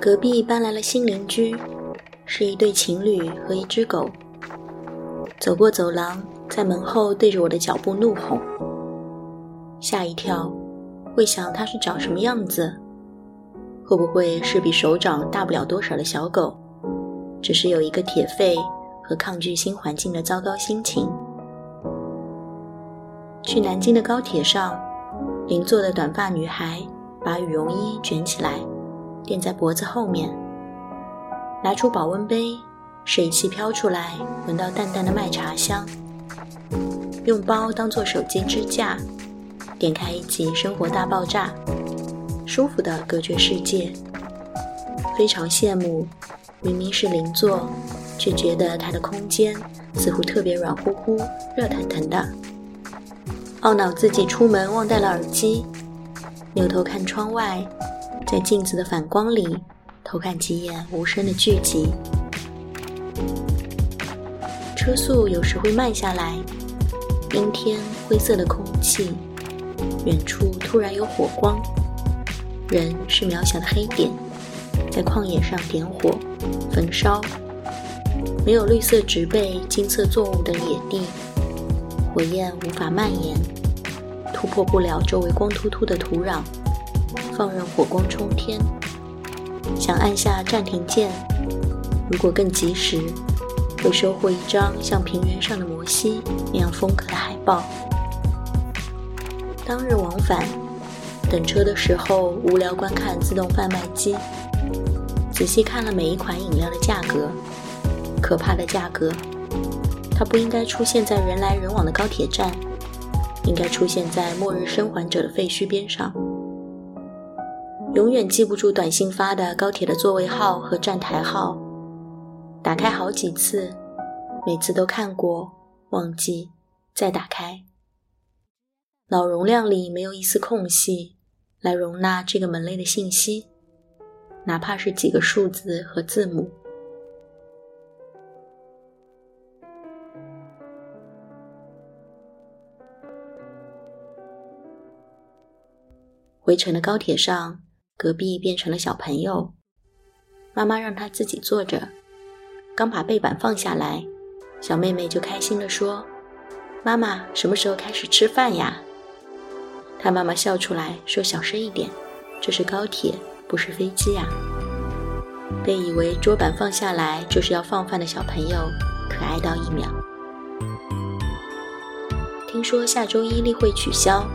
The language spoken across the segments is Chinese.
隔壁搬来了新邻居，是一对情侣和一只狗。走过走廊，在门后对着我的脚步怒吼，吓一跳。会想它是长什么样子？会不会是比手掌大不了多少的小狗？只是有一个铁肺和抗拒新环境的糟糕心情。去南京的高铁上，邻座的短发女孩把羽绒衣卷起来，垫在脖子后面，拿出保温杯，水汽飘出来，闻到淡淡的麦茶香。用包当做手机支架。点开一集《生活大爆炸》，舒服的隔绝世界。非常羡慕，明明是邻座，却觉得他的空间似乎特别软乎乎、热腾腾的。懊恼自己出门忘带了耳机，扭头看窗外，在镜子的反光里偷看几眼无声的聚集。车速有时会慢下来，阴天灰色的空气。远处突然有火光，人是渺小的黑点，在旷野上点火焚烧。没有绿色植被、金色作物的野地，火焰无法蔓延，突破不了周围光秃秃的土壤，放任火光冲天。想按下暂停键，如果更及时，会收获一张像平原上的摩西那样风格的海报。当日往返，等车的时候无聊观看自动贩卖机，仔细看了每一款饮料的价格，可怕的价格。它不应该出现在人来人往的高铁站，应该出现在末日生还者的废墟边上。永远记不住短信发的高铁的座位号和站台号，打开好几次，每次都看过，忘记，再打开。脑容量里没有一丝空隙来容纳这个门类的信息，哪怕是几个数字和字母。回程的高铁上，隔壁变成了小朋友，妈妈让他自己坐着，刚把背板放下来，小妹妹就开心地说：“妈妈，什么时候开始吃饭呀？”他妈妈笑出来说：“小声一点，这是高铁，不是飞机呀。”被以为桌板放下来就是要放饭的小朋友，可爱到一秒。听说下周一例会取消，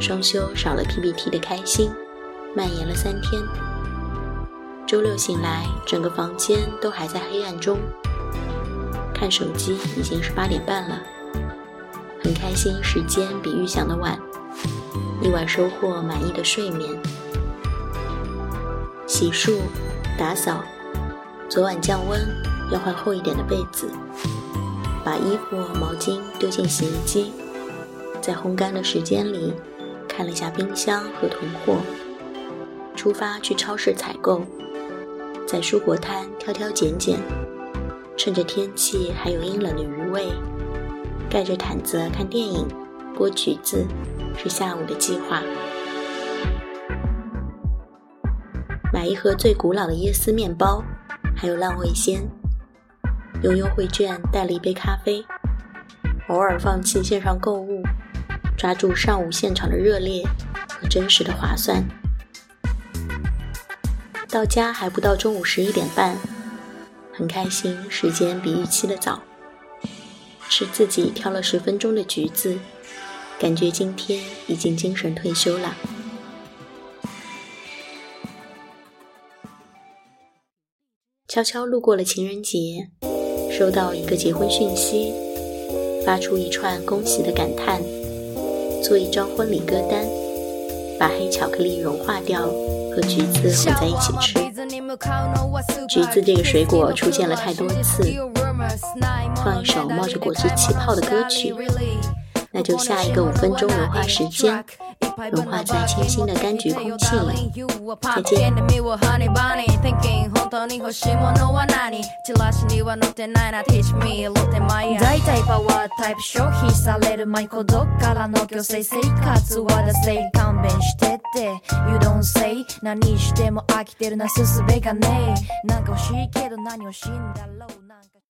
双休少了 PPT 的开心，蔓延了三天。周六醒来，整个房间都还在黑暗中，看手机已经是八点半了，很开心，时间比预想的晚。意外收获满意的睡眠，洗漱、打扫。昨晚降温，要换厚一点的被子。把衣服、毛巾丢进洗衣机，在烘干的时间里，看了一下冰箱和囤货。出发去超市采购，在蔬果摊挑挑拣拣。趁着天气还有阴冷的余味，盖着毯子看电影，剥橘子。是下午的计划。买一盒最古老的椰丝面包，还有浪味仙。用优惠券带了一杯咖啡。偶尔放弃线上购物，抓住上午现场的热烈和真实的划算。到家还不到中午十一点半，很开心，时间比预期的早。吃自己挑了十分钟的橘子。感觉今天已经精神退休了。悄悄路过了情人节，收到一个结婚讯息，发出一串恭喜的感叹，做一张婚礼歌单，把黑巧克力融化掉，和橘子混在一起吃。橘子这个水果出现了太多次，放一首冒着果汁气泡的歌曲。那就下一个五分钟融化时间，融化在清新的柑橘空气里。再见。何欲しいものは何？チラシには載ってないな、てちみろ、手前や。大体パワータイプ消費されるマイコどっからの強制生活はだせ勘弁してて。You don't say 何しても飽きてるな。すすべがね。えなんか欲しいけど何をしいんだろう。